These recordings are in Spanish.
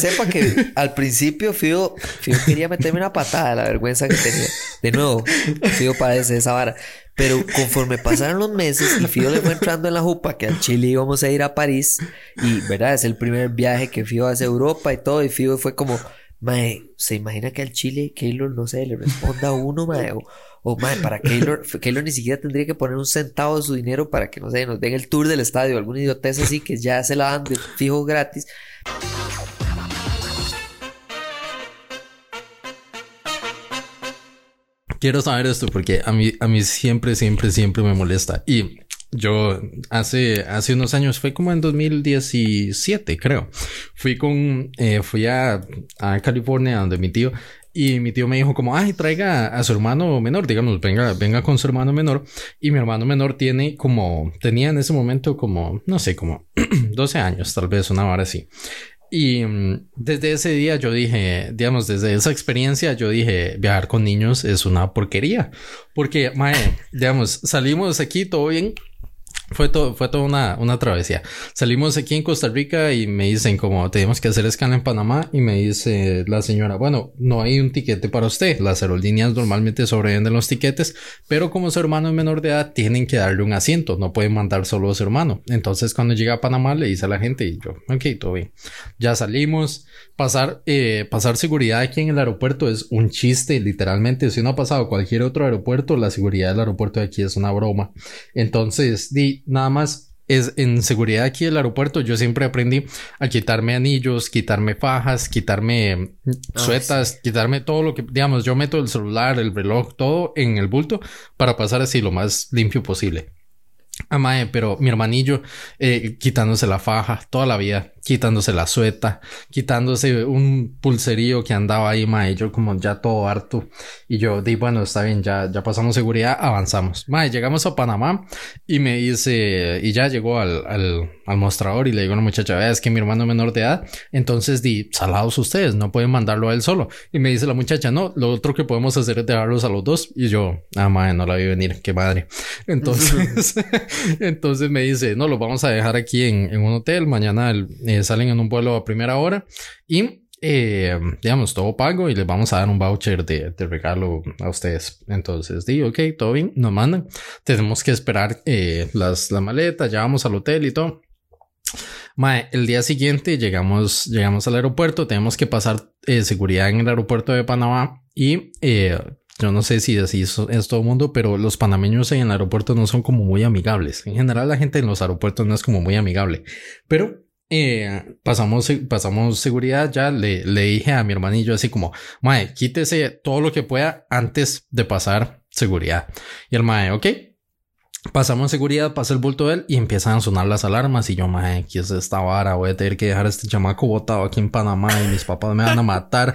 sepa que al principio Fido, Fido quería meterme una patada la vergüenza que tenía. De nuevo, Fido padece esa vara. Pero conforme pasaron los meses y Fido le fue entrando en la jupa que al Chile íbamos a ir a París y, ¿verdad? Es el primer viaje que Fido hace a Europa y todo y Fido fue como, mae, ¿se imagina que al Chile Keylor, no sé, le responda a uno, mae? O, o mae, para Keylor, Keylor ni siquiera tendría que poner un centavo de su dinero para que, no sé, nos den el tour del estadio, alguna idiotez así que ya se la dan de fijo gratis. Quiero saber esto porque a mí, a mí siempre, siempre, siempre me molesta. Y yo hace, hace unos años, fue como en 2017, creo. Fui con, eh, fui a, a California donde mi tío y mi tío me dijo como, ay, traiga a su hermano menor, digamos, venga, venga con su hermano menor. Y mi hermano menor tiene como, tenía en ese momento como, no sé, como 12 años, tal vez, una hora así. Y mm, desde ese día yo dije, digamos, desde esa experiencia yo dije, viajar con niños es una porquería. Porque, mae, digamos, salimos aquí todo bien, fue todo, fue toda una, una travesía. Salimos aquí en Costa Rica y me dicen como tenemos que hacer escala en Panamá y me dice la señora, bueno, no hay un tiquete para usted. Las aerolíneas normalmente sobrevenden los tiquetes, pero como su hermano es menor de edad, tienen que darle un asiento, no pueden mandar solo a su hermano. Entonces cuando llega a Panamá le dice a la gente y yo, ok, todo bien. Ya salimos, pasar, eh, pasar seguridad aquí en el aeropuerto es un chiste, literalmente. Si uno ha pasado cualquier otro aeropuerto, la seguridad del aeropuerto de aquí es una broma. Entonces, di, nada más es en seguridad aquí del aeropuerto. Yo siempre aprendí a quitarme anillos, quitarme fajas, quitarme ah, suetas, quitarme todo lo que, digamos, yo meto el celular, el reloj, todo en el bulto para pasar así lo más limpio posible. Amae, pero mi hermanillo eh, quitándose la faja toda la vida, quitándose la sueta, quitándose un pulserío que andaba ahí, mae, yo como ya todo harto. Y yo di, bueno, está bien, ya, ya pasamos seguridad, avanzamos. Mae, llegamos a Panamá y me dice, y ya llegó al, al, al mostrador y le digo a la muchacha, es que mi hermano menor de edad, entonces di, salados ustedes, no pueden mandarlo a él solo. Y me dice la muchacha, no, lo otro que podemos hacer es dejarlos a los dos. Y yo, ah, mae, no la vi venir, qué madre. Entonces, entonces me dice, no, lo vamos a dejar aquí en, en un hotel, mañana el eh, salen en un vuelo a primera hora y eh, digamos, todo pago y les vamos a dar un voucher de, regalo a ustedes. Entonces, digo, ok, todo bien, nos mandan. Tenemos que esperar eh, las, la maleta, ya vamos al hotel y todo. el día siguiente llegamos, llegamos al aeropuerto, tenemos que pasar seguridad en el aeropuerto de Panamá y yo no sé si así es, todo el mundo, pero los panameños en el aeropuerto no son como muy amigables. En general, la gente en los aeropuertos no es como muy amigable, pero eh, pasamos, pasamos seguridad, ya le, le dije a mi hermanillo así como, mae, quítese todo lo que pueda antes de pasar seguridad. Y el mae, ok, Pasamos seguridad, pasa el bulto de él y empiezan a sonar las alarmas. Y yo, mae, ¿qué es esta vara? Voy a tener que dejar a este chamaco botado aquí en Panamá y mis papás me van a matar.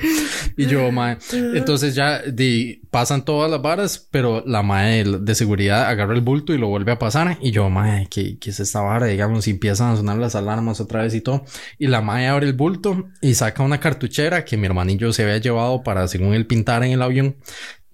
y yo, mae, entonces ya di, pasan todas las varas, pero la mae de seguridad agarra el bulto y lo vuelve a pasar. Y yo, mae, ¿qué, qué es esta vara? Digamos, y empiezan a sonar las alarmas otra vez y todo. Y la mae abre el bulto y saca una cartuchera que mi hermanillo se había llevado para, según él, pintar en el avión.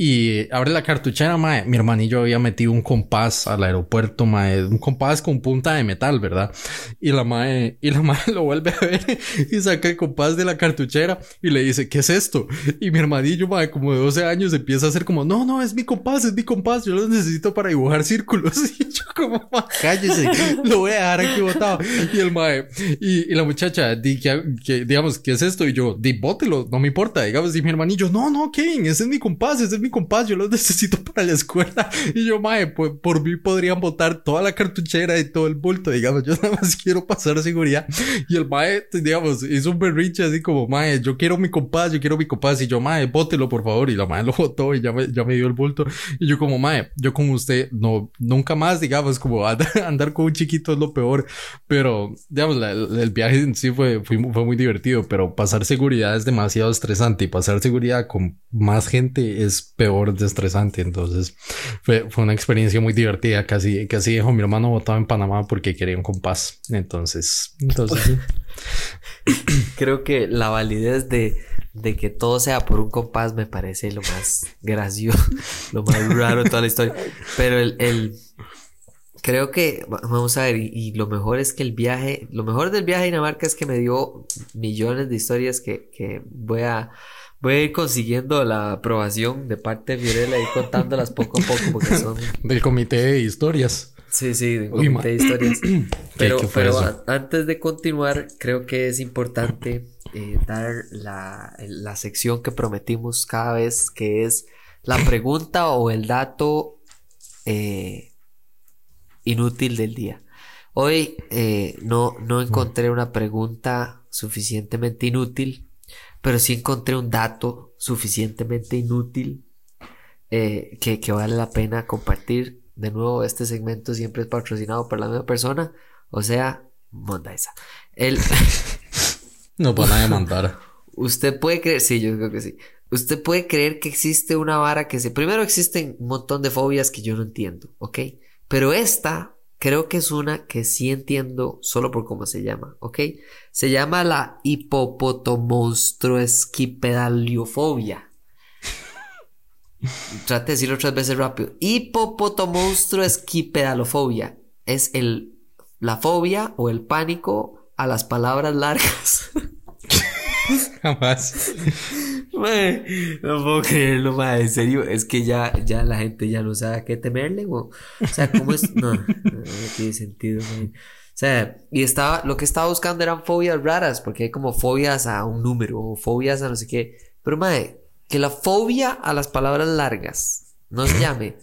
Y abre la cartuchera, mae. Mi hermanillo había metido un compás al aeropuerto, mae. Un compás con punta de metal, ¿verdad? Y la mae, y la mae lo vuelve a ver y saca el compás de la cartuchera y le dice, ¿qué es esto? Y mi hermanillo, mae, como de 12 años, empieza a hacer como, no, no, es mi compás, es mi compás. Yo lo necesito para dibujar círculos. Y yo como, cállese, lo voy a dejar aquí botado. Y el mae, y, la muchacha, di, que, digamos, ¿qué es esto? Y yo, di, bótelo, no me importa. Digamos, y mi hermanillo, no, no, Kevin, ese es mi compás, ese es mi compás, yo los necesito para la escuela. Y yo, mae, pues por mí podrían botar toda la cartuchera y todo el bulto, digamos, yo nada más quiero pasar seguridad. Y el mae, digamos, hizo un berrinche así como, mae, yo quiero mi compás, yo quiero mi compás. Y yo, mae, bótelo por favor. Y la mae lo botó y ya me, ya me dio el bulto. Y yo como, mae, yo como usted, no, nunca más, digamos, como andar, con un chiquito es lo peor. Pero, digamos, el viaje en sí fue, fue, fue muy divertido, pero pasar seguridad es demasiado estresante y pasar seguridad con más gente es peor de estresante. Entonces fue, fue una experiencia muy divertida. Casi, casi dijo mi hermano votaba en Panamá porque quería un compás. Entonces, entonces Creo que la validez de, de que todo sea por un compás me parece lo más gracioso, lo más raro de toda la historia. Pero el, el creo que, vamos a ver, y, lo mejor es que el viaje, lo mejor del viaje a Dinamarca es que me dio millones de historias que, que voy a voy a ir consiguiendo la aprobación de parte de Fiorella y contándolas poco a poco porque son... Del comité de historias. Sí, sí, del comité de historias. Pero, pero antes de continuar, creo que es importante eh, dar la, la sección que prometimos cada vez, que es la pregunta o el dato eh, inútil del día. Hoy eh, no, no encontré una pregunta suficientemente inútil, pero sí encontré un dato suficientemente inútil eh, que, que, vale la pena compartir. De nuevo, este segmento siempre es patrocinado por la misma persona, o sea, Mondaisa. El... no van a demandar. Usted puede creer, sí, yo creo que sí. Usted puede creer que existe una vara que se... Primero existen un montón de fobias que yo no entiendo, ¿ok? Pero esta creo que es una que sí entiendo solo por cómo se llama, ¿ok? Se llama la hipopotomonstruoesquipedaliofobia. Trate de decirlo tres veces rápido. Hipopotomonstruoesquipedalofobia es el, la fobia o el pánico a las palabras largas. Jamás. no puedo creerlo, En serio, es que ya, ya la gente ya no sabe qué temerle, O sea, ¿cómo es? No, no, tiene sentido, O sea, y estaba, lo que estaba buscando eran fobias raras, porque hay como fobias a un número, o fobias a no sé qué. Pero, madre, que la fobia a las palabras largas no se llame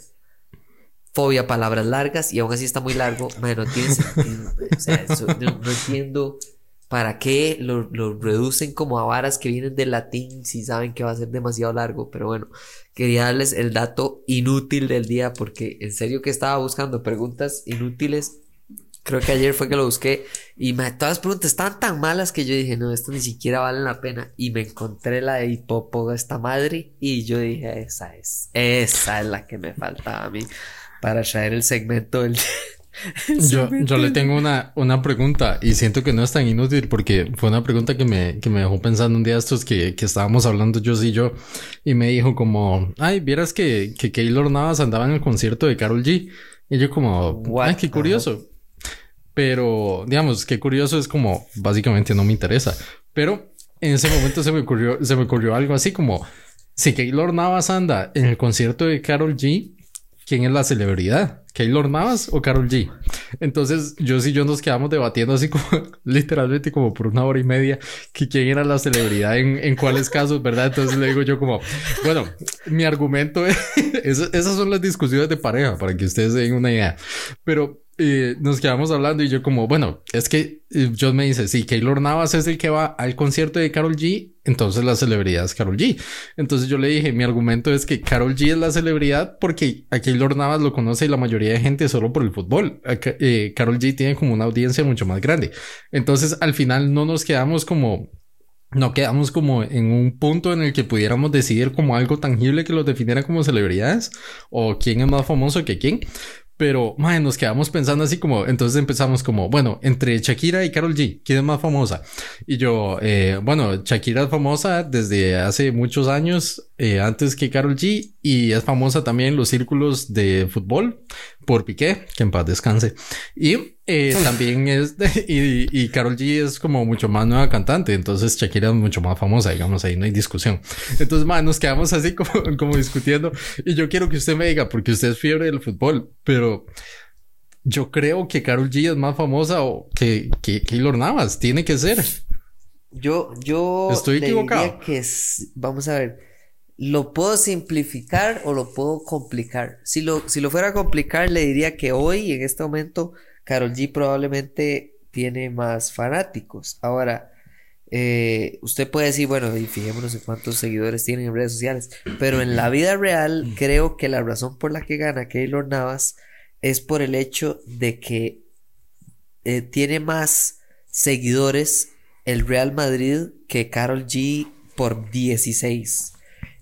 fobia a palabras largas y aún así está muy largo, madre, no tiene sentido. O sea, no entiendo ¿Para qué lo, reducen como a varas que vienen del latín si saben que va a ser demasiado largo? Pero bueno, quería darles el dato inútil del día porque en serio que estaba buscando preguntas inútiles. Creo que ayer fue que lo busqué y todas las preguntas estaban tan malas que yo dije, no, esto ni siquiera vale la pena. Y me encontré la de hipopo esta madre y yo dije, esa es, esa es la que me faltaba a mí para traer el segmento del, Yo, yo le tengo una, una pregunta y siento que no es tan inútil porque fue una pregunta que me, que me dejó pensando un día estos que, que estábamos hablando yo y yo y me dijo como, ay, vieras que, que Keylor Navas andaba en el concierto de Carol G. Y yo como, ay, qué curioso. Pero, digamos, qué curioso es como, básicamente no me interesa. Pero en ese momento se me ocurrió, se me ocurrió algo así como, si Keylor Navas anda en el concierto de Carol G, ¿quién es la celebridad? ¿Keylor Navas o Carol G? Entonces, yo sí yo nos quedamos debatiendo así como literalmente como por una hora y media que quién era la celebridad en, en cuáles casos, ¿verdad? Entonces le digo yo como, bueno, mi argumento es, esas son las discusiones de pareja para que ustedes den una idea. Pero y nos quedamos hablando y yo como, bueno, es que John me dice, sí, Keylor Navas es el que va al concierto de Carol G, entonces la celebridad es Carol G. Entonces yo le dije, mi argumento es que Carol G es la celebridad porque a Keylor Navas lo conoce la mayoría de gente solo por el fútbol. Eh, Carol G tiene como una audiencia mucho más grande. Entonces al final no nos quedamos como no quedamos como en un punto en el que pudiéramos decidir como algo tangible que los definiera como celebridades o quién es más famoso que quién, pero, man, nos quedamos pensando así como, entonces empezamos como, bueno, entre Shakira y Carol G, ¿quién es más famosa? Y yo, eh, bueno, Shakira es famosa desde hace muchos años, eh, antes que Carol G, y es famosa también en los círculos de fútbol por Piqué, que en paz descanse. Y eh, también es, y, y Carol G es como mucho más nueva cantante, entonces Shakira es mucho más famosa, digamos, ahí no hay discusión. Entonces, man, nos quedamos así como, como discutiendo, y yo quiero que usted me diga, porque usted es fiebre del fútbol, pero yo creo que Carol G es más famosa o que, que Keylor Navas, tiene que ser. Yo, yo. Estoy equivocado. que vamos a ver lo puedo simplificar o lo puedo complicar. Si lo, si lo fuera a complicar, le diría que hoy, en este momento, Carol G probablemente tiene más fanáticos. Ahora, eh, usted puede decir, bueno, y fijémonos en cuántos seguidores tienen en redes sociales, pero en la vida real creo que la razón por la que gana Keylor Navas es por el hecho de que eh, tiene más seguidores el Real Madrid que Carol G por 16.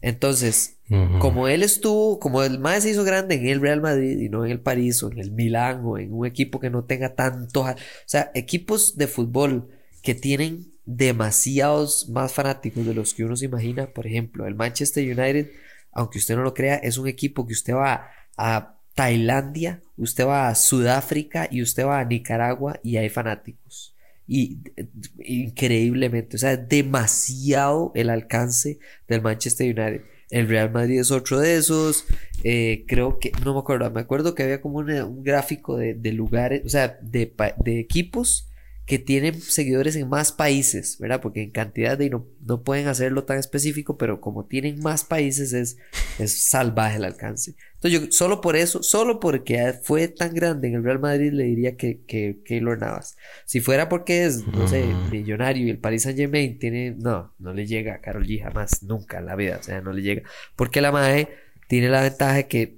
Entonces, como él estuvo, como el más se hizo grande en el Real Madrid y no en el París o en el Milán o en un equipo que no tenga tanto, o sea, equipos de fútbol que tienen demasiados más fanáticos de los que uno se imagina, por ejemplo, el Manchester United, aunque usted no lo crea, es un equipo que usted va a Tailandia, usted va a Sudáfrica y usted va a Nicaragua y hay fanáticos. Y eh, increíblemente, o sea, demasiado el alcance del Manchester United. El Real Madrid es otro de esos. eh, creo que, no me acuerdo, me acuerdo que había como un gráfico de, de lugares, o sea, de, de equipos que tienen seguidores en más países, ¿verdad? Porque en cantidad de no, no pueden hacerlo tan específico, pero como tienen más países es, es salvaje el alcance. Entonces yo solo por eso, solo porque fue tan grande en el Real Madrid le diría que, que Keylor Navas. Si fuera porque es, no sé, millonario y el Paris Saint Germain tiene, no, no le llega a Karol G jamás, nunca en la vida, o sea, no le llega. Porque la MAE tiene la ventaja de que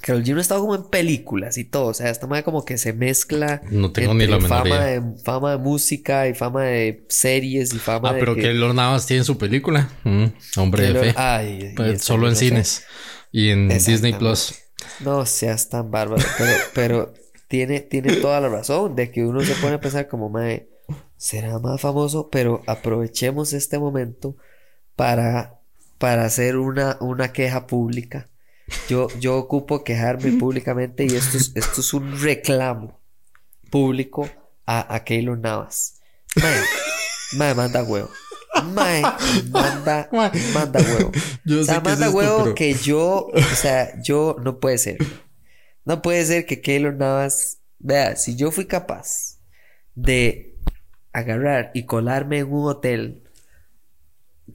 Karol G no ha estado como en películas y todo, o sea, esta MAE como que se mezcla No tengo ni entre la menor fama idea. de, fama de música y fama de series y fama Ah, de pero que, Keylor Navas tiene su película. Mm, hombre Keylor- de fe. ay, Pues solo en no sé. Y en Disney. Plus. No seas tan bárbaro, pero, pero tiene, tiene toda la razón de que uno se pone a pensar como, mae, será más famoso, pero aprovechemos este momento para, para hacer una, una queja pública. Yo, yo ocupo quejarme públicamente y esto es, esto es un reclamo público a, a Keylor Navas. Mae, mae, manda huevo. Mae, manda, manda huevo. Yo O sea, sé que es manda esto, huevo pero- que yo, o sea, yo no puede ser. No puede ser que Keylor Navas, vea, si yo fui capaz de agarrar y colarme en un hotel,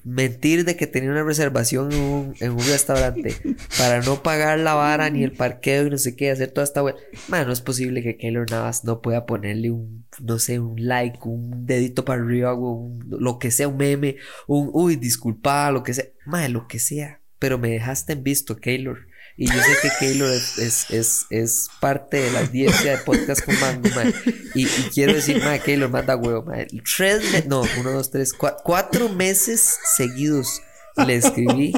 mentir de que tenía una reservación en un, en un restaurante para no pagar la vara ni el parqueo y no sé qué, hacer toda esta vuelta. no es posible que Keylor Navas no pueda ponerle un, no sé, un like, un dedito para arriba, un- lo que sea, un meme, un, uy, disculpa, lo que sea, madre, lo que sea, pero me dejaste en visto, Keylor. Y yo sé que Keylor es, es, es, parte de la audiencia de podcast con Mango, mae. Y, quiero decir, mae, Keylor, manda huevo, mae. Tres, no, uno, dos, tres, cua- cuatro meses seguidos le escribí.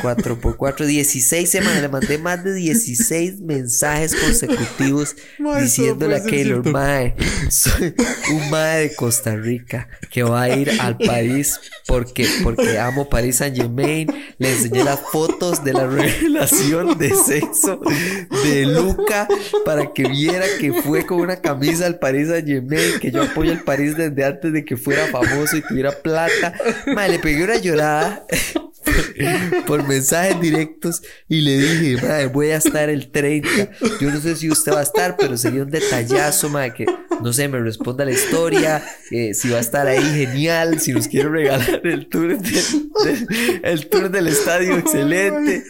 Cuatro por cuatro, 16 semanas. Le mandé más de 16 mensajes consecutivos Mae, diciéndole a Keylor, mae, soy un mae de Costa Rica que va a ir al París porque, porque amo París Saint Germain. Le enseñé las fotos de la revelación de sexo de Luca para que viera que fue con una camisa al París Saint Germain, que yo apoyo al París desde antes de que fuera famoso y tuviera plata. Mae, le pegué una llorada por mensajes directos y le dije, madre, voy a estar el 30. Yo no sé si usted va a estar, pero sería un detallazo, madre, que no sé, me responda la historia, eh, si va a estar ahí, genial, si nos quiere regalar el tour el tour del estadio, excelente.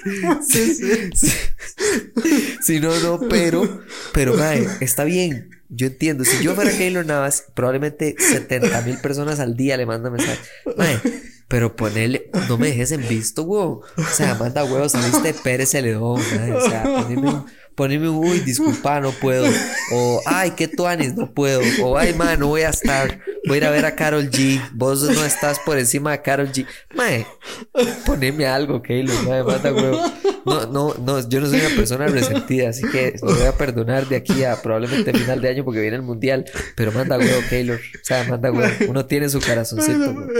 Si, no, no, pero, pero, madre, está bien. Yo entiendo, si yo fuera Keylor Navas, probablemente 70 mil personas al día le mandan mensajes. Pero ponele, no me dejes en visto, weón. O sea, manda huevos, saliste Pérez Celedón, mae. O sea, poneme poneme uy, disculpa, no puedo. O, ay, qué tuanis, no puedo. O, ay, mae, no voy a estar. Voy a ir a ver a Carol G. Vos no estás por encima de Carol G. Mae, poneme algo, Keylor, mae, manda huevos. No, no, no, yo no soy una persona resentida, así que lo voy a perdonar de aquí a probablemente final de año porque viene el mundial. Pero manda huevo, Keylor. O sea, manda. Uno tiene su corazoncito.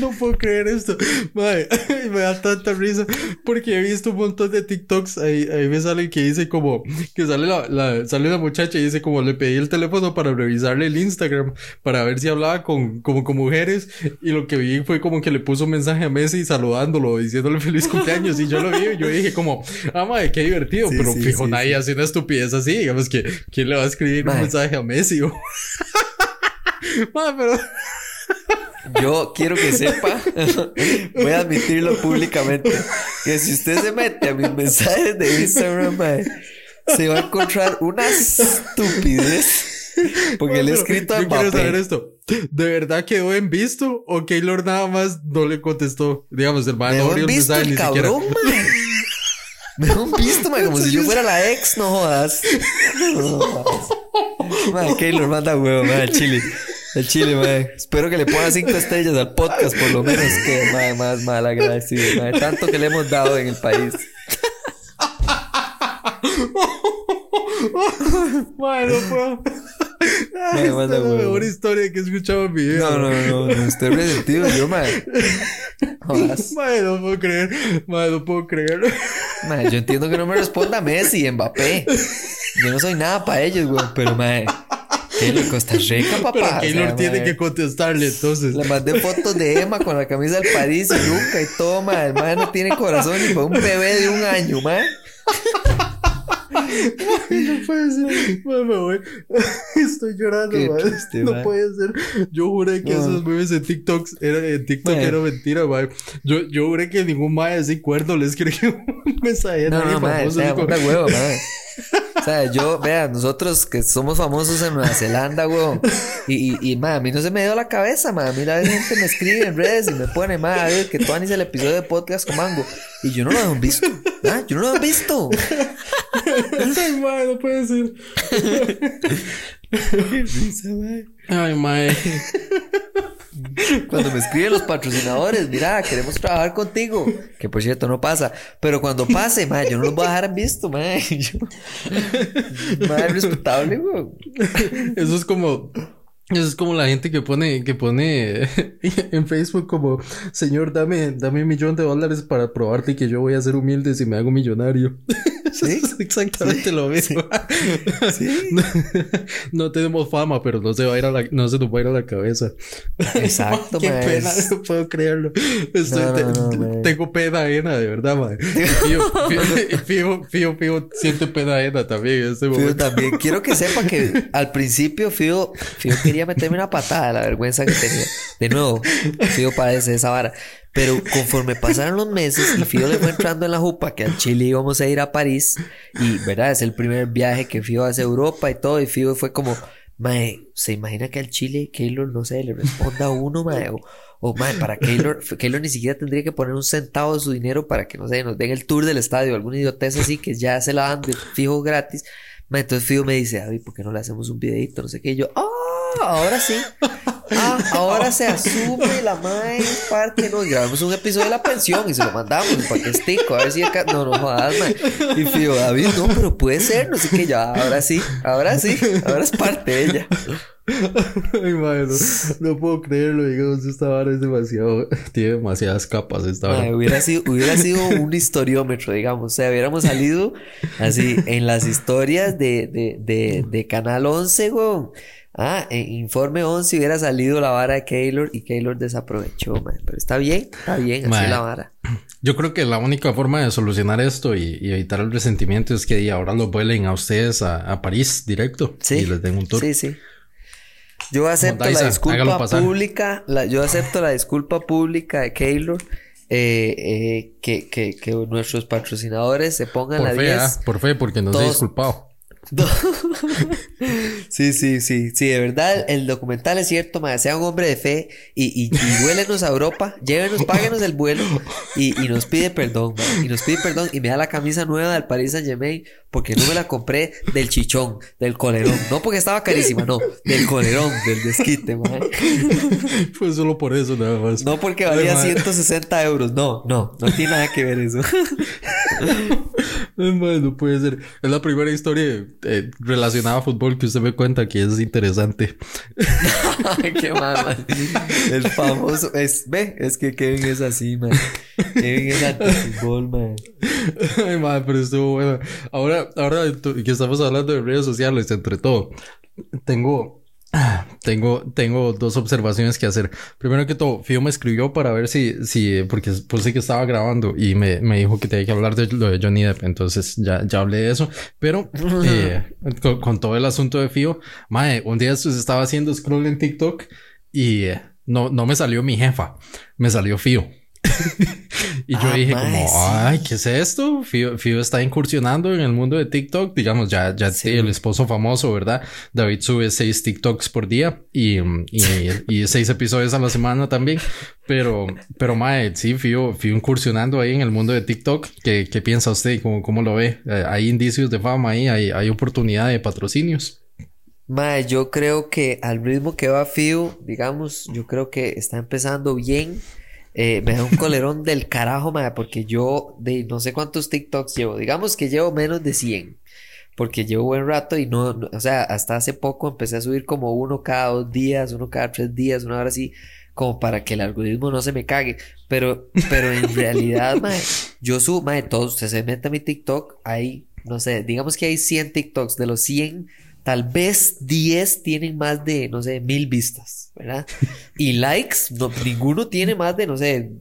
No puedo creer esto. Madre, me da tanta risa porque he visto un montón de TikToks. Ahí, ahí me sale que dice como que sale la, la- sale la muchacha y dice como le pedí el teléfono para revisarle el Instagram para ver si hablaba con como con mujeres y lo que vi fue como que le puso un mensaje a Messi saludándolo diciéndole feliz cumpleaños y yo lo vi y yo dije como ah madre qué divertido Sí, pero sí, fijo sí, nadie hace una estupidez así digamos que quién le va a escribir un Mae. mensaje a Messi Madre, pero Yo quiero que sepa, voy a admitirlo públicamente, que si usted se mete a mis mensajes de Instagram, mae, se va a encontrar una estupidez. Porque le he escrito a yo quiero saber esto. ¿De verdad quedó en visto o Keylor nada más no le contestó? Digamos, el man Me no abrió el mensaje el ni siquiera. mae. Me en visto, mae, como si yo fuera la ex, no jodas. No jodas. Mae, Keylor manda huevo, mae, al chile. El chile, mae. Espero que le ponga cinco estrellas al podcast, por lo menos que mae, más mal agradecido, mae. Tanto que le hemos dado en el país. Mae, no puedo. Mae, Esta es la huevo. mejor historia que he escuchado en mi vida. No, no, no, no estoy resentido yo, mae. Jodas. Mae, no puedo creer. Mae, no puedo creer. Mae, yo entiendo que no me responda Messi, Mbappé. Yo no soy nada para ellos, güey. Pero, mae, Keylor Costa Rica, papá. Pero O Keylor sea, tiene que contestarle, entonces. Le mandé fotos de Emma con la camisa del París y Luca y todo, mae. El no tiene corazón ni para un bebé de un año, mae. No puede ser. Mae, me voy. Estoy llorando, triste, No puede ser. Yo juré que No. esos memes en TikTok era, en TikTok era mentira, mae. Yo, yo juré que ningún mae así cuerdo le escribió un mensaje No, no, mae. O sea, como- huevo, mae. O sea, yo, vea, nosotros que somos famosos en Nueva Zelanda, weón. Y, y, y, mae, a mí no se me dio la cabeza, mae. A mí la gente me escribe en redes y me pone, mae, a ver, que tú anís el episodio de podcast con Mango. Y yo no lo he visto. Ah, yo no lo he visto. Ay, mae, no puede ser. Ay, mae. Cuando me escriben los patrocinadores, mira, queremos trabajar contigo. Que por cierto no pasa. Pero cuando pase, mae, yo no los voy a dejar en visto, mae. Yo... Mae, respetable, weón. Eso es como. Eso es como la gente que pone, que pone en Facebook como, señor, dame, dame un millón de dólares para probarte que yo voy a ser humilde si me hago millonario. ¿Sí? Es exactamente lo mismo. Sí. No, no tenemos fama, pero no se va a ir a la, no se nos va a ir a la cabeza. Exacto, Qué pena, no puedo creerlo. Estoy- No, no, tengo pena ajena, de verdad, man. Fío, fío, fío, siente pena ajena también en este Fío también. Quiero que sepa que al principio Fío, Fío quería meterme una patada la vergüenza que tenía. De nuevo, Fío padece esa vara. Pero conforme pasaron los meses y Fío le fue entrando en la jupa que al Chile íbamos a ir a París y, ¿verdad? Es el primer viaje que Fío hace a Europa y todo y Fío fue como, mae, ¿se imagina que al Chile Keylor, no sé, le responda uno, mae? O, o mae, para Keylor, Keylor ni siquiera tendría que poner un centavo de su dinero para que, no sé, nos den el tour del estadio, alguna idiotez así que ya se la dan de fijo gratis. Entonces Fido me dice, David, ¿por qué no le hacemos un videito? No sé qué. Y yo, ah, ahora sí. Ah, ahora se asume la madre parte. No, y grabamos un episodio de la pensión y se lo mandamos para que estico. A ver si acá. No, no jodas. Y Fido, David, no, pero puede ser. No sé qué. Ya, ahora sí, ahora sí. Ahora es parte de ella. Ay, madre, no, no puedo creerlo, digamos, esta vara es demasiado, tiene demasiadas capas esta vara. hubiera, sido, hubiera sido un historiómetro, digamos. O sea, hubiéramos salido así en las historias de, de, de, de Canal 11, weón. Ah, en Informe 11 hubiera salido la vara de Keylor y Keylor desaprovechó, man. Pero está bien, está bien, así Ma, es la vara. Yo creo que la única forma de solucionar esto y, y evitar el resentimiento es que ahora los vuelen a ustedes a, a París directo Sí. y les den un tour. Sí, sí. Yo acepto Daisa, la disculpa pública, la, yo acepto la disculpa pública de Keylor, eh, eh, que, que, que nuestros patrocinadores se pongan Por la fe, 10. ah, por fe, porque no se ha Todos- disculpado. sí, sí, sí, sí, de verdad, el documental es cierto, ma, sea un hombre de fe y, y, y vuélenos a Europa, llévenos, páguenos el vuelo y, y nos pide perdón, y nos pide perdón y me da la camisa nueva del Paris Saint Germain porque no me la compré del chichón, del colerón, no porque estaba carísima, no, del colerón, del desquite, ma. Pues solo por eso nada más. no porque Ay, valía ma. 160 euros, no, no, no tiene nada que ver eso. Madre, no puede ser. Es la primera historia eh, relacionada a fútbol que usted me cuenta que es interesante. Qué mal, man. El famoso. Es, ve, es que Kevin es así, man. Kevin es anti-fútbol, man. Ay, madre, pero estuvo bueno. Ahora, ahora que estamos hablando de redes sociales, entre todo, tengo, tengo, tengo dos observaciones que hacer. Primero que todo, Fio me escribió para ver si, si, porque puse que estaba grabando y me, me dijo que tenía que hablar de lo de Johnny Depp. Entonces ya, ya hablé de eso. Pero eh, con, con todo el asunto de Fio, madre, un día estaba haciendo scroll en TikTok y eh, no, no me salió mi jefa, me salió Fio. y yo Ah, dije mae, como, sí. ay, ¿qué es esto? Fío, Fío está incursionando en el mundo de TikTok. Digamos, ya, ya Sí. el esposo famoso, ¿verdad? David sube seis TikToks por día y, y, y seis episodios a la semana también. Pero, pero mae, sí, Fío, Fío incursionando ahí en el mundo de TikTok. ¿Qué, qué piensa usted? ¿Cómo, cómo lo ve? Eh, ¿Hay indicios de fama ahí? ¿Hay, hay oportunidad de patrocinios? Mae, yo creo que al ritmo que va Fiu, digamos, yo creo que está empezando bien. Eh, me da un colerón del carajo, mae, porque yo de no sé cuántos TikToks llevo. Digamos que llevo menos de 100. Porque llevo buen rato y no, o sea, hasta hace poco empecé a subir como uno cada dos días, uno cada tres días, una hora así, como para que el algoritmo no se me cague. Pero, pero en realidad, mae, yo subo, mae, todos, usted se mete a mi TikTok, hay, no sé, digamos que hay 100 TikToks, de los 100, tal vez 10 tienen más de, no sé, mil vistas, ¿verdad? Y likes, no, ninguno tiene más de, no sé,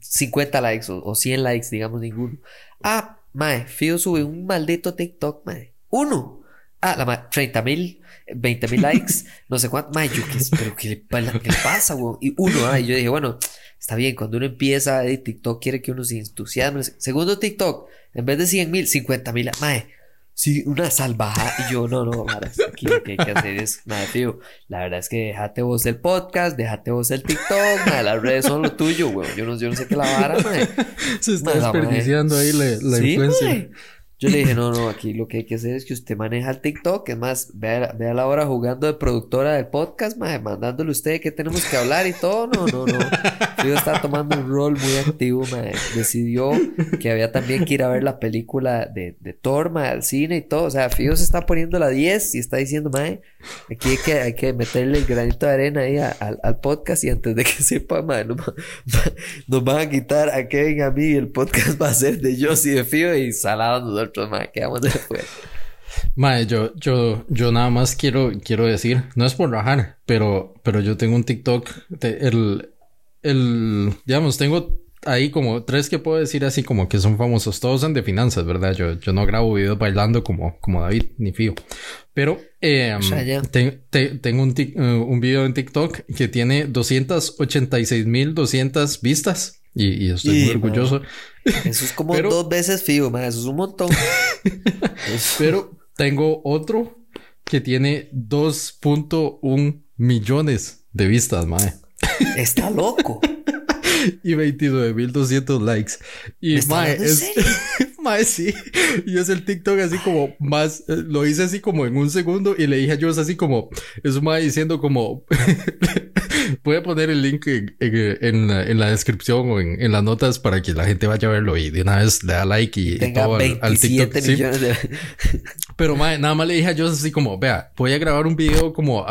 50 likes o, o 100 likes, digamos, ninguno. Ah, mae, Fío sube un maldito TikTok, mae. Uno. Ah, la mae, 30 mil, 20 mil likes, no sé cuánto. Mae, yo qué, pero ¿qué le, qué le pasa, weón? Y uno, ah, y yo dije, bueno, está bien, cuando uno empieza, eh, TikTok quiere que uno se entusiasme. Segundo TikTok, en vez de 100 mil, 50 mil, mae. Sí, una salvaja. Y yo, no, no, Mara, aquí lo que hay que hacer es, madre, tío, la verdad es que déjate vos el podcast, déjate vos el TikTok, madre, las redes son lo tuyo, güey. Yo no, yo no sé qué la vara, madre. Se está desperdiciando ahí la, la sí, influencia. Yo le dije, no, no, aquí lo que hay que hacer es que usted maneja el TikTok. Es más, vea, vea la hora jugando de productora del podcast, madre, mandándole a usted que tenemos que hablar y todo. No, no, no. Yo estaba tomando un rol muy activo, madre. Decidió que había también que ir a ver la película de, de Thor, al cine y todo. O sea, Fido se está poniendo la 10 y está diciendo, madre, aquí hay que, hay que meterle el granito de arena ahí a, al podcast y antes de que sepa, madre, nos, nos, van a quitar a Kevin a mí el podcast va a ser de Joss y de Fido y salado nosotros mae, quedamos de fuera. Mae, yo, yo, yo nada más quiero, quiero decir, no es por rajar, pero, pero yo tengo un TikTok, de, el, el, digamos, tengo ahí como tres que puedo decir así como que son famosos. Todos son de finanzas, ¿verdad? Yo, yo no grabo videos bailando como, como David ni Fío. Pero eh, te, te, tengo un, uh, un video en TikTok que tiene 286.200 vistas. Y, y estoy y, muy orgulloso. Eso es como Pero, dos veces Fío, man. Eso es un montón. Pero tengo otro que tiene 2.1 millones de vistas, mae. Está loco. y 29.200 likes. Y mae, es, mae, sí. Y es el TikTok así como más, eh, lo hice así como en un segundo y le dije a Joss así como, es mae diciendo como, voy a poner el link en, en, en, la, en la, descripción o en, las notas para que la gente vaya a verlo y de una vez le da like y, y todo al, al, TikTok. ¿sí? De... Pero mae, nada más le dije a Joss así como, vea, voy a grabar un video como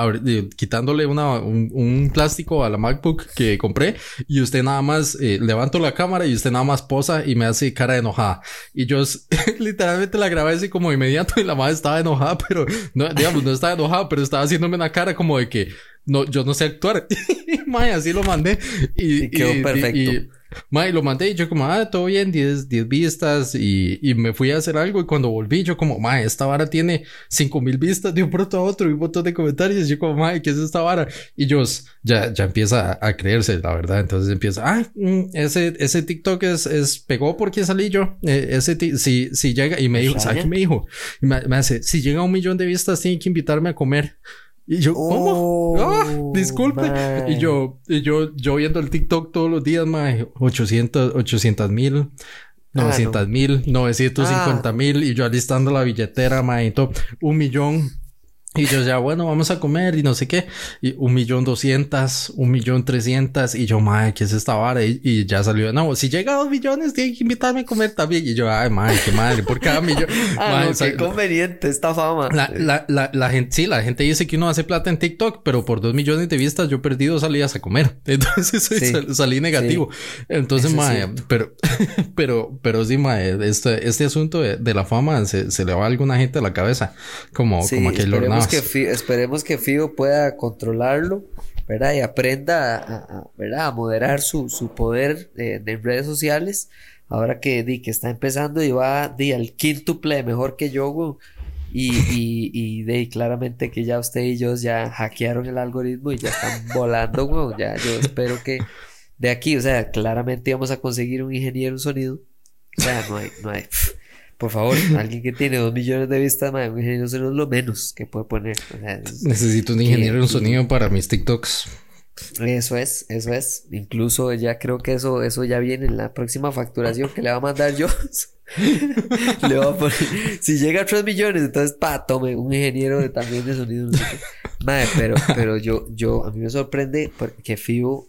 quitándole una, un, un plástico a la MacBook que compré y usted nada más eh, levanto la cámara y usted nada más posa y me hace cara de enojada. Y yo literalmente la grabé así como inmediato y la madre estaba enojada, pero no, digamos, no estaba enojada, pero estaba haciéndome una cara como de que no, yo no sé actuar. Mae, así lo mandé. Y, y quedó y, perfecto. Y, mae, lo mandé y yo como, ah, todo bien, 10, 10 vistas. Y, y me fui a hacer algo. Y cuando volví, yo como, mae, esta vara tiene 5 mil vistas de un pronto a otro y un montón de comentarios. Y yo como, mae, ¿qué es esta vara? Y yo ya, ya empieza a, a creerse, la verdad. Entonces empieza, ah, mm, ese, ese TikTok es, es pegó porque salí yo. Eh, ese, si, si llega, y me dijo, ¿sabes qué me dijo? Y me, me hace, si llega a un millón de vistas, tiene que invitarme a comer. Y yo, ¿cómo? Oh, oh, disculpe. man. Y yo, y yo, yo viendo el TikTok todos los días, mae, 800, 800 mil, 900 mil, 950 mil, y yo alistando la billetera, mae, un millón. Y yo ya, bueno, vamos a comer y no sé qué. Y un millón doscientas, un millón trescientas. Y yo, madre, ¿qué es esta vara? Y, y, ya salió, no, si llega a dos millones, tiene que invitarme a comer también. Y yo, ay, madre, qué madre, por cada millón. ah, madre, no, qué conveniente esta fama. La, la, la, la, gente, sí, la gente dice que uno hace plata en TikTok, pero por dos millones de vistas yo perdí dos salidas a comer. Entonces sí, salí negativo. Sí. Entonces, madre, sí pero, pero, pero sí, madre, este, este asunto de, de la fama se, se, le va a alguna gente a la cabeza. Como, como aquel esperemos que, Fío, esperemos que Fío pueda controlarlo, ¿verdad? Y aprenda a, a, ¿verdad? a moderar su, su poder de, de, redes sociales. Ahora que, di, que está empezando y va di, al quíntuple mejor que yo. Y, y, y de claramente que ya usted y yo ya hackearon el algoritmo y ya están volando, güey. Ya yo espero que de aquí, o sea, claramente vamos a conseguir un ingeniero en sonido. O sea, no hay, no hay. Por favor, alguien que tiene dos millones de vistas, madre, un ingeniero de sonido es lo menos que puede poner. O sea, es, Necesito un ingeniero en sonido para mis TikToks. Eso es, eso es. Incluso ya creo que eso, eso ya viene en la próxima facturación que le va a mandar yo. le va a poner, si llega a 3 millones, entonces pa, tome un ingeniero de, también de sonido. No sé Madre, pero, pero yo, yo, a mí me sorprende porque FIBO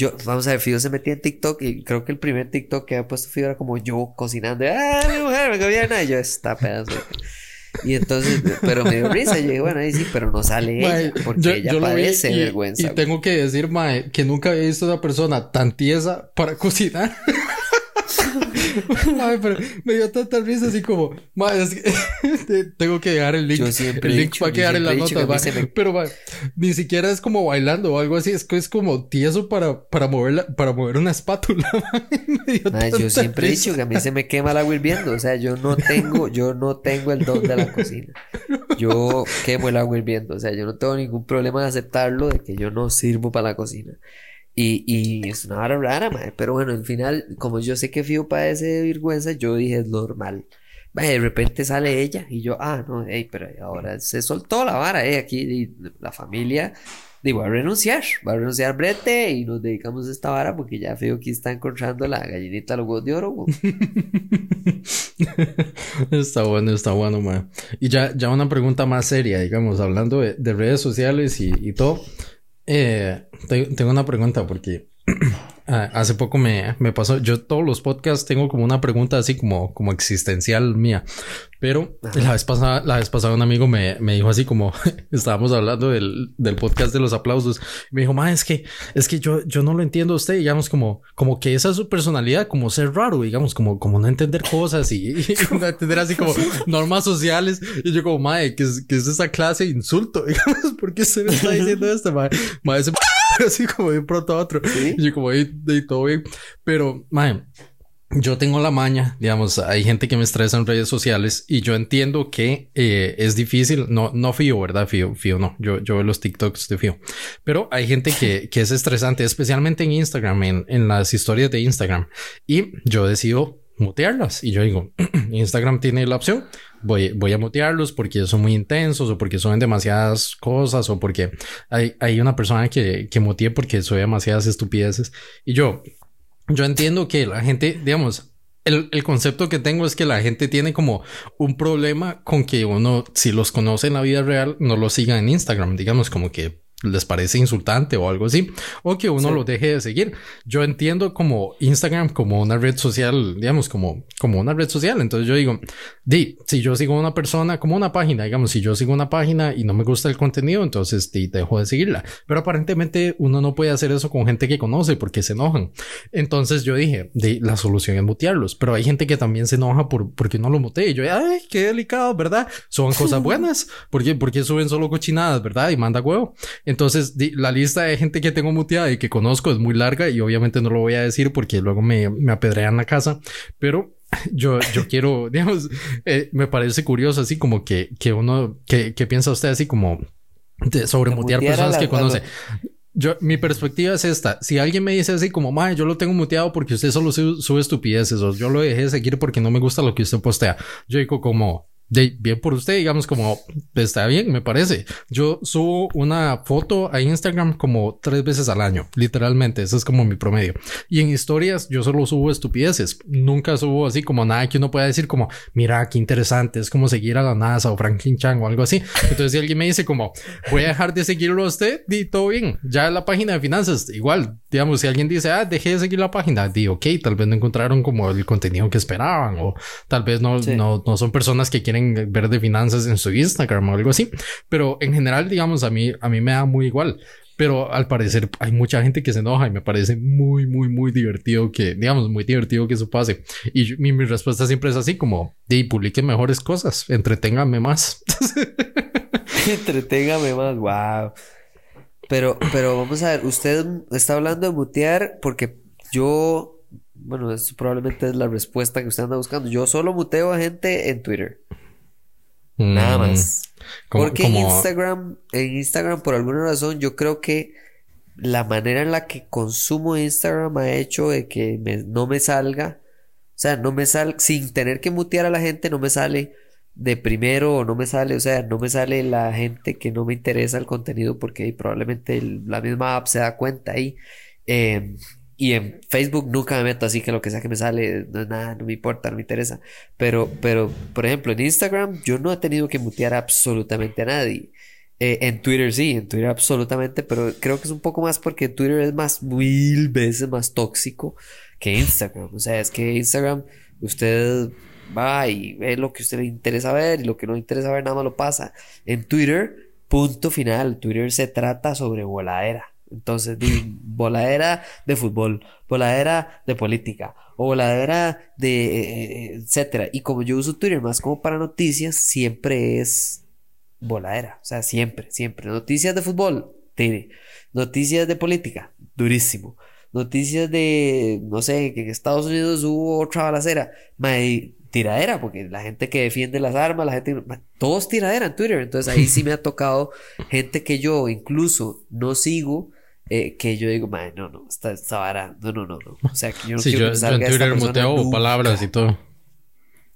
yo, vamos a ver, Fido se metía en TikTok y creo que el primer TikTok que había puesto Fido era como yo cocinando. ¡Ah, mi mujer, me gobierna! Y yo, está pedazo. Y entonces, pero me dio risa. Yo dije, bueno, ahí sí, pero no sale ella. Porque ella parece vergüenza. Y tengo que decir, mae, que nunca había visto a una persona tan tiesa para cocinar. Madre, pero me dio tanta risa así como, es que tengo que dejar el link. el link va a quedar en las notas, Pero ni siquiera es como bailando o algo así, es que es como tieso para, para, mover, para mover una espátula. yo siempre he dicho que a mí se me quema el agua hirviendo, o sea, yo no tengo, yo no tengo el don de la cocina. Yo quemo el agua hirviendo, o sea, yo no tengo ningún problema de aceptarlo de que yo no sirvo para la cocina. Y, y es una hora rara, madre. Pero bueno, al final, como yo sé que Fío padece de vergüenza, yo dije es normal. de repente sale ella y yo, ah, no, hey, pero ahora se soltó la vara, eh, aquí la familia, digo, va a renunciar, va a renunciar Brete y nos dedicamos a esta vara porque ya Fío aquí está encontrando la gallinita los huevos de oro. está bueno, está bueno, madre. Y ya, ya una pregunta más seria, digamos, hablando de, redes sociales y, y todo. Eh, tengo una pregunta porque hace poco me, me, pasó, yo todos los podcasts tengo como una pregunta así como, como existencial mía, pero la vez pasada, la vez pasada un amigo me, me dijo así como, estábamos hablando del, del, podcast de los aplausos, me dijo, ma, es que, es que yo, yo no lo entiendo a usted, digamos, como, como que esa es su personalidad, como ser raro, digamos, como, como no entender cosas y, no entender así como normas sociales, y yo como, ma, ¿qué es, es esa clase de insulto? Digamos, ¿por qué usted me está diciendo esto, ma? ma ese así como de pronto a otro. Y yo como, de, todo bien. Pero, mae, yo tengo la maña, digamos, hay gente que me estresa en redes sociales y yo entiendo que eh, es difícil, no, no fío, ¿verdad? Fío, fío, no, yo, yo veo los TikToks de fío, pero hay gente que, que es estresante, especialmente en Instagram, en, en las historias de Instagram. Y yo decido mutearlas. Y yo digo, Instagram tiene la opción, voy, voy a mutearlos porque son muy intensos o porque son demasiadas cosas o porque hay, hay una persona que, que mutee porque soy demasiadas estupideces. Y yo, yo entiendo que la gente, digamos, el, el, concepto que tengo es que la gente tiene como un problema con que uno, si los conoce en la vida real, no los siga en Instagram, digamos, como que les parece insultante o algo así, o que uno lo deje de seguir. Yo entiendo como Instagram como una red social, digamos, como, como una red social. Entonces yo digo, di, si yo sigo una persona, como una página, digamos, si yo sigo una página y no me gusta el contenido, entonces di, dejo de seguirla. Pero aparentemente uno no puede hacer eso con gente que conoce porque se enojan. Entonces yo dije, di, la solución es mutearlos, pero hay gente que también se enoja por, porque no lo mutee. Y yo, ay, qué delicado, ¿verdad? Son cosas buenas. porque Porque suben solo cochinadas, ¿verdad? Y manda huevo. Entonces, la lista de gente que tengo muteada y que conozco es muy larga y obviamente no lo voy a decir porque luego me, me apedrean la casa, pero yo, yo quiero, digamos, eh, me parece curioso así como que, que uno, que, que piensa usted así como de, sobre mutear personas que conoce. Yo, mi perspectiva es esta. Si alguien me dice así como, mae, yo lo tengo muteado porque usted solo sube estupideces o yo lo dejé de seguir porque no me gusta lo que usted postea. Yo digo como, de, bien por usted, digamos, como está bien, me parece. Yo subo una foto a Instagram como tres veces al año, literalmente. Eso es como mi promedio. Y en historias, yo solo subo estupideces. Nunca subo así como nada que uno pueda decir, como, mira, qué interesante. Es como seguir a la NASA o Franklin Chang o algo así. Entonces, si alguien me dice, como, voy a dejar de seguirlo a usted, di todo bien. Ya la página de finanzas, igual, digamos, si alguien dice, ah, dejé de seguir la página, di, ok, tal vez no encontraron como el contenido que esperaban o tal vez no, no, no son personas que quieren ver de finanzas en su Instagram o algo así. Pero en general, digamos, a mí, a mí me da muy igual. Pero al parecer hay mucha gente que se enoja y me parece muy, muy, muy divertido que, digamos, muy divertido que eso pase. Y mi, mi respuesta siempre es así como, de publiquen mejores cosas, entreténgame más. entreténgame más, wow. Pero, pero vamos a ver, usted está hablando de mutear porque yo, bueno, eso probablemente es la respuesta que usted anda buscando. Yo solo muteo a gente en Twitter. Nada mm, más. Porque en Instagram, en Instagram, por alguna razón, yo creo que la manera en la que consumo Instagram ha hecho de que no me salga, o sea, no me sale, sin tener que mutear a la gente, no me sale de primero o no me sale, o sea, no me sale la gente que no me interesa el contenido porque probablemente la misma app se da cuenta ahí. Eh, y en Facebook nunca me meto, así que lo que sea que me sale, no es nada, no me importa, no me interesa. Pero, pero, por ejemplo, en Instagram yo no he tenido que mutear absolutamente a nadie. Eh, en Twitter sí, en Twitter absolutamente, pero creo que es un poco más porque Twitter es más mil veces más tóxico que Instagram. O sea, es que Instagram, usted va y ve lo que usted le interesa ver y lo que no le interesa ver nada más lo pasa. En Twitter, punto final. Twitter se trata sobre voladera. Entonces, di, voladera de fútbol, voladera de política, o voladera de eh, etcétera. Y como yo uso Twitter más como para noticias, siempre es voladera. O sea, siempre, siempre. Noticias de fútbol, tiene. Noticias de política, durísimo. Noticias de, no sé, que en Estados Unidos hubo otra balacera. Tiradera, porque la gente que defiende las armas, la gente, todos tiradera en Twitter. Entonces ahí sí me ha tocado gente que yo incluso no sigo eh, que yo digo, madre, no, no, esta, esta vara, no, no, no, no. O sea, que yo no sí, quiero yo, que yo salga en esta Twitter muteo nunca. palabras y todo.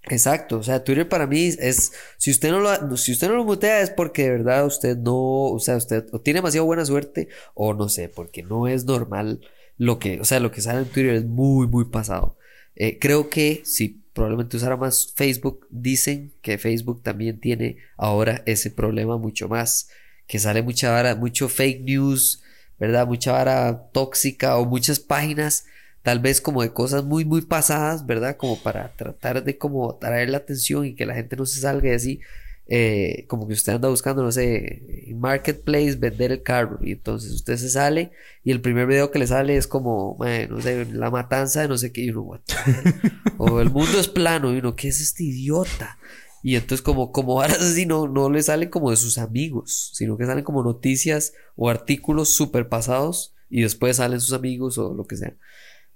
Exacto, o sea, Twitter para mí es, si usted no lo, si usted no lo mutea es porque de verdad usted no, o sea, usted o tiene demasiado buena suerte o no sé, porque no es normal lo que, o sea, lo que sale en Twitter es muy, muy pasado. Eh, creo que si probablemente usara más Facebook, dicen que Facebook también tiene ahora ese problema mucho más, que sale mucha vara, mucho fake news, ¿verdad? Mucha vara tóxica o muchas páginas tal vez como de cosas muy muy pasadas, ¿verdad? Como para tratar de como atraer la atención y que la gente no se salga de así, eh, como que usted anda buscando, no sé, en Marketplace vender el carro y entonces usted se sale y el primer video que le sale es como, no sé, la matanza de no sé qué y uno, "What the hell?". o el mundo es plano y uno, ¿qué es este idiota? Y entonces como, como ahora así no, no le salen como de sus amigos, sino que salen como noticias o artículos super pasados y después salen sus amigos o lo que sea.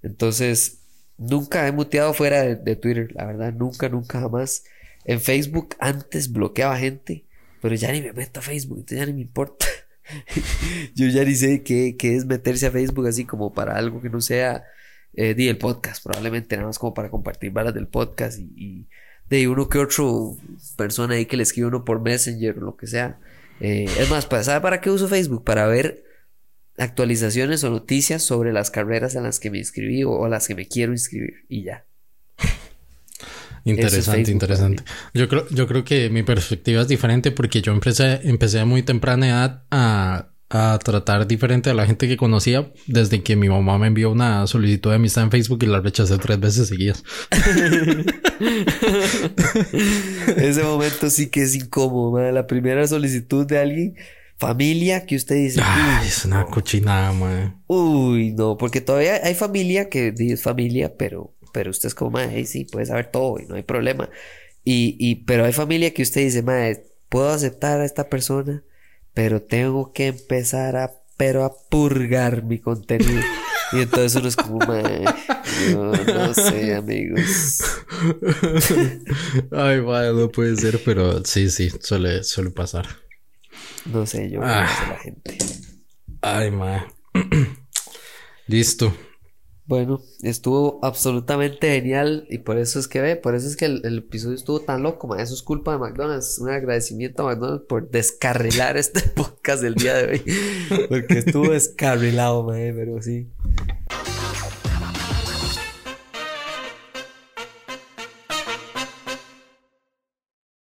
Entonces, nunca he muteado fuera de, Twitter, la verdad, nunca, nunca jamás. En Facebook antes bloqueaba gente, pero ya ni me meto a Facebook, entonces ya ni me importa. Yo ya ni sé qué, qué es meterse a Facebook así como para algo que no sea eh, el podcast, probablemente nada más como para compartir balas del podcast y de uno que otro persona ahí que le escribe uno por Messenger o lo que sea. Eh, es más, ¿para- ¿sabe para qué uso Facebook? Para ver actualizaciones o noticias sobre las carreras en las que me inscribí o a las que me quiero inscribir y ya. Interesante, interesante. Yo creo, yo creo que mi perspectiva es diferente porque yo empecé, empecé a muy temprana edad a, a tratar diferente a la gente que conocía desde que mi mamá me envió una solicitud de amistad en Facebook y la rechacé tres veces seguidas. Ese momento sí que es incómodo, madre. La primera solicitud de alguien, familia, que usted dice, Ay, "Uy, es una cochinada, man. Uy, no, porque todavía hay familia que es familia, pero, pero usted es como, madre, "Hey, sí, puede saber todo y no hay problema. Y, y, pero hay familia que usted dice, madre, puedo aceptar a esta persona, pero tengo que empezar a, pero a purgar mi contenido. Y entonces uno es como, no, no sé, amigos. Ay, vaya, no puede ser, pero sí, sí, suele, suele pasar. No sé, yo, Ah. no sé la gente. Ay, ma. Listo. Bueno, estuvo absolutamente genial y por eso es que ve, por eso es que el, el episodio estuvo tan loco, ma. Eso es culpa de McDonald's. Un agradecimiento a McDonald's por descarrilar este podcast del día de hoy. Porque estuvo descarrilado, ma, pero sí.